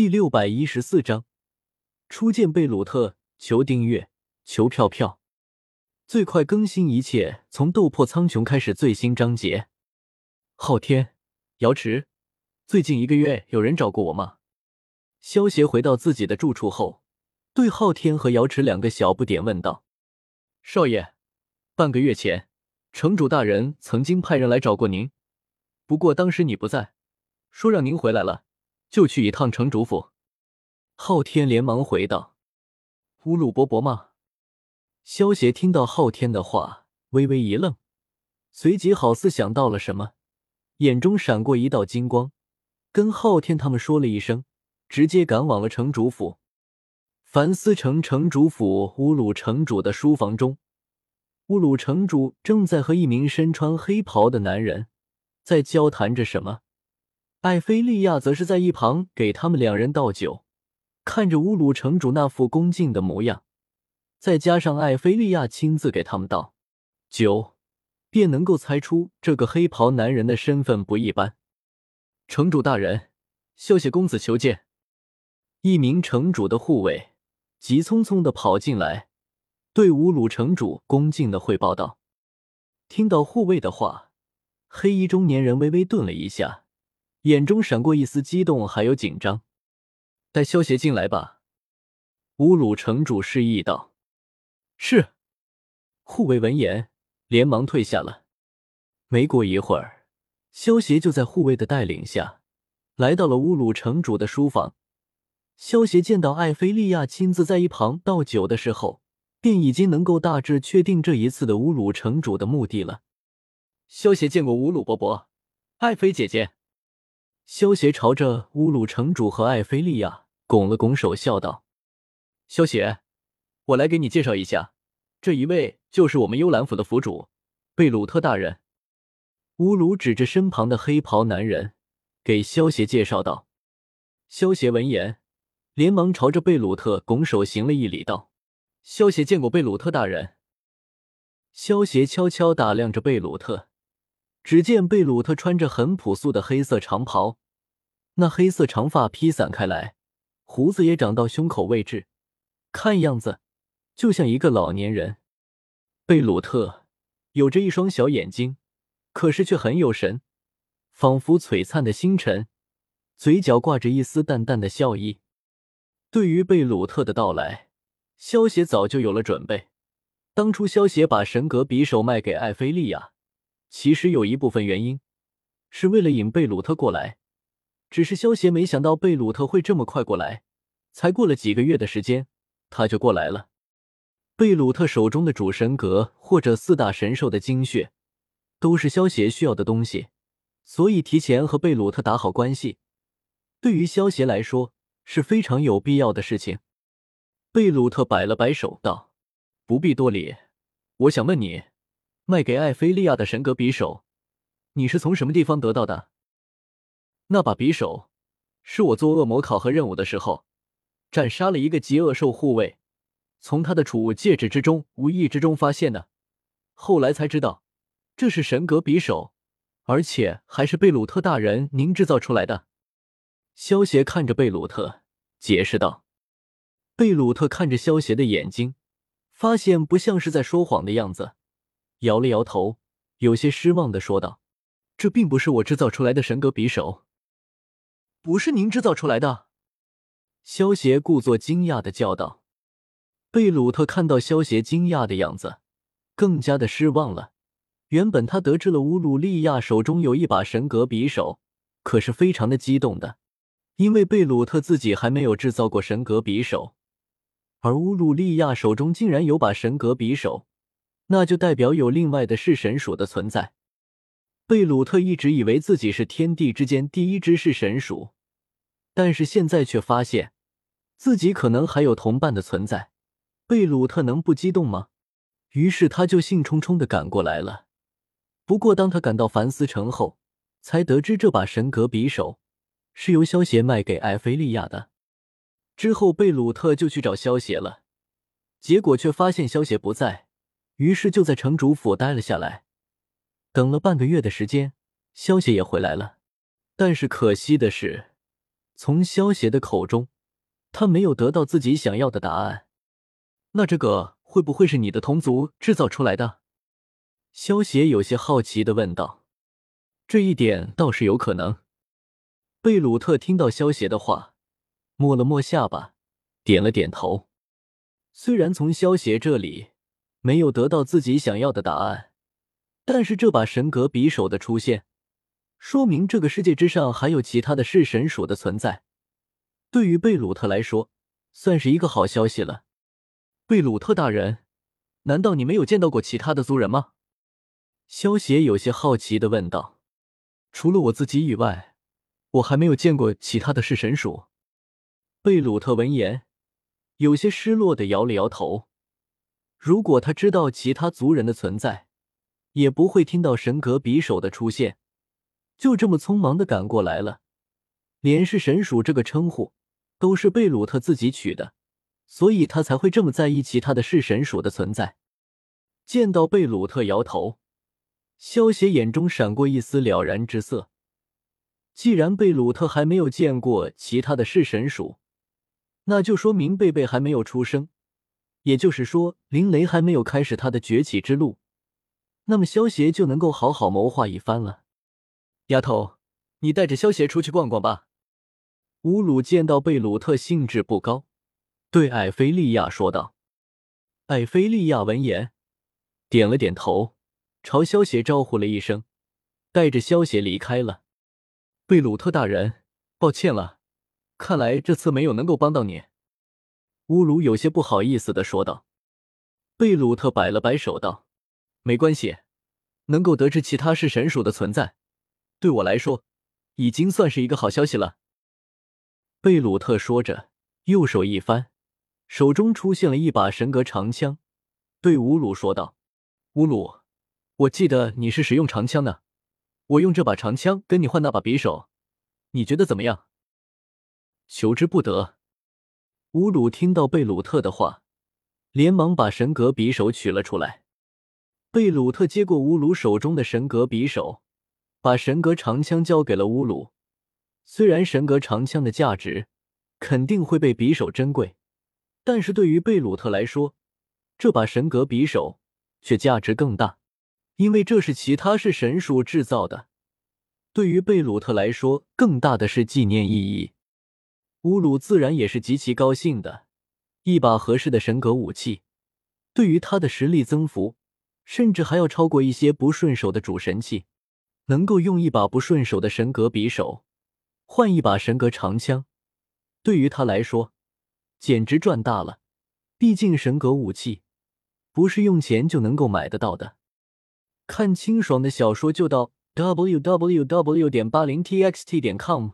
第六百一十四章，初见贝鲁特，求订阅，求票票，最快更新一切从斗破苍穹开始最新章节。昊天，瑶池，最近一个月有人找过我吗？萧协回到自己的住处后，对昊天和瑶池两个小不点问道：“少爷，半个月前，城主大人曾经派人来找过您，不过当时你不在，说让您回来了。”就去一趟城主府。昊天连忙回道：“乌鲁伯伯吗？”萧协听到昊天的话，微微一愣，随即好似想到了什么，眼中闪过一道金光，跟昊天他们说了一声，直接赶往了城主府。凡思城城主府乌鲁城主的书房中，乌鲁城主正在和一名身穿黑袍的男人在交谈着什么。艾菲利亚则是在一旁给他们两人倒酒，看着乌鲁城主那副恭敬的模样，再加上艾菲利亚亲自给他们倒酒，便能够猜出这个黑袍男人的身份不一般。城主大人，萧协公子求见。一名城主的护卫急匆匆的跑进来，对乌鲁城主恭敬的汇报道。听到护卫的话，黑衣中年人微微顿了一下。眼中闪过一丝激动，还有紧张。带萧协进来吧。乌鲁城主示意道：“是。”护卫闻言，连忙退下了。没过一会儿，萧协就在护卫的带领下，来到了乌鲁城主的书房。萧协见到艾菲利亚亲自在一旁倒酒的时候，便已经能够大致确定这一次的乌鲁城主的目的了。萧协见过乌鲁伯伯，艾菲姐姐。萧协朝着乌鲁城主和艾菲利亚拱了拱手，笑道：“萧协，我来给你介绍一下，这一位就是我们幽兰府的府主贝鲁特大人。”乌鲁指着身旁的黑袍男人，给萧协介绍道。萧协闻言，连忙朝着贝鲁特拱手行了一礼，道：“萧协见过贝鲁特大人。”萧协悄悄打量着贝鲁特。只见贝鲁特穿着很朴素的黑色长袍，那黑色长发披散开来，胡子也长到胸口位置，看样子就像一个老年人。贝鲁特有着一双小眼睛，可是却很有神，仿佛璀璨的星辰，嘴角挂着一丝淡淡的笑意。对于贝鲁特的到来，萧协早就有了准备。当初萧协把神格匕首卖给艾菲利亚。其实有一部分原因是为了引贝鲁特过来，只是萧协没想到贝鲁特会这么快过来，才过了几个月的时间，他就过来了。贝鲁特手中的主神格或者四大神兽的精血，都是萧协需要的东西，所以提前和贝鲁特打好关系，对于萧协来说是非常有必要的事情。贝鲁特摆了摆手道：“不必多礼，我想问你。”卖给艾菲利亚的神格匕首，你是从什么地方得到的？那把匕首是我做恶魔考核任务的时候，斩杀了一个极恶兽护卫，从他的储物戒指之中无意之中发现的。后来才知道，这是神格匕首，而且还是贝鲁特大人您制造出来的。萧协看着贝鲁特，解释道。贝鲁特看着萧协的眼睛，发现不像是在说谎的样子。摇了摇头，有些失望的说道：“这并不是我制造出来的神格匕首，不是您制造出来的。”萧协故作惊讶的叫道。贝鲁特看到萧协惊讶的样子，更加的失望了。原本他得知了乌鲁利亚手中有一把神格匕首，可是非常的激动的，因为贝鲁特自己还没有制造过神格匕首，而乌鲁利亚手中竟然有把神格匕首。那就代表有另外的噬神鼠的存在。贝鲁特一直以为自己是天地之间第一只噬神鼠，但是现在却发现自己可能还有同伴的存在。贝鲁特能不激动吗？于是他就兴冲冲的赶过来了。不过当他赶到凡斯城后，才得知这把神格匕首是由萧协卖给艾菲利亚的。之后贝鲁特就去找萧协了，结果却发现萧协不在。于是就在城主府待了下来，等了半个月的时间，萧协也回来了。但是可惜的是，从萧邪的口中，他没有得到自己想要的答案。那这个会不会是你的同族制造出来的？萧邪有些好奇的问道。这一点倒是有可能。贝鲁特听到萧邪的话，摸了摸下巴，点了点头。虽然从萧邪这里没有得到自己想要的答案，但是这把神格匕首的出现，说明这个世界之上还有其他的弑神鼠的存在。对于贝鲁特来说，算是一个好消息了。贝鲁特大人，难道你没有见到过其他的族人吗？萧邪有些好奇的问道。除了我自己以外，我还没有见过其他的弑神鼠。贝鲁特闻言。有些失落的摇了摇头。如果他知道其他族人的存在，也不会听到神格匕首的出现，就这么匆忙的赶过来了。连是神鼠这个称呼都是贝鲁特自己取的，所以他才会这么在意其他的弑神鼠的存在。见到贝鲁特摇头，萧邪眼中闪过一丝了然之色。既然贝鲁特还没有见过其他的弑神鼠，那就说明贝贝还没有出生，也就是说林雷还没有开始他的崛起之路，那么萧邪就能够好好谋划一番了。丫头，你带着萧邪出去逛逛吧。乌鲁见到贝鲁特兴致不高，对艾菲利亚说道。艾菲利亚闻言点了点头，朝萧邪招呼了一声，带着萧邪离开了。贝鲁特大人，抱歉了。看来这次没有能够帮到你，乌鲁有些不好意思的说道。贝鲁特摆了摆手道：“没关系，能够得知其他是神属的存在，对我来说已经算是一个好消息了。”贝鲁特说着，右手一翻，手中出现了一把神格长枪，对乌鲁说道：“乌鲁，我记得你是使用长枪的，我用这把长枪跟你换那把匕首，你觉得怎么样？”求之不得。乌鲁听到贝鲁特的话，连忙把神格匕首取了出来。贝鲁特接过乌鲁手中的神格匕首，把神格长枪交给了乌鲁。虽然神格长枪的价值肯定会被匕首珍贵，但是对于贝鲁特来说，这把神格匕首却价值更大，因为这是其他是神属制造的。对于贝鲁特来说，更大的是纪念意义。乌鲁自然也是极其高兴的，一把合适的神格武器，对于他的实力增幅，甚至还要超过一些不顺手的主神器。能够用一把不顺手的神格匕首换一把神格长枪，对于他来说简直赚大了。毕竟神格武器不是用钱就能够买得到的。看清爽的小说就到 w w w. 点八零 t x t 点 com。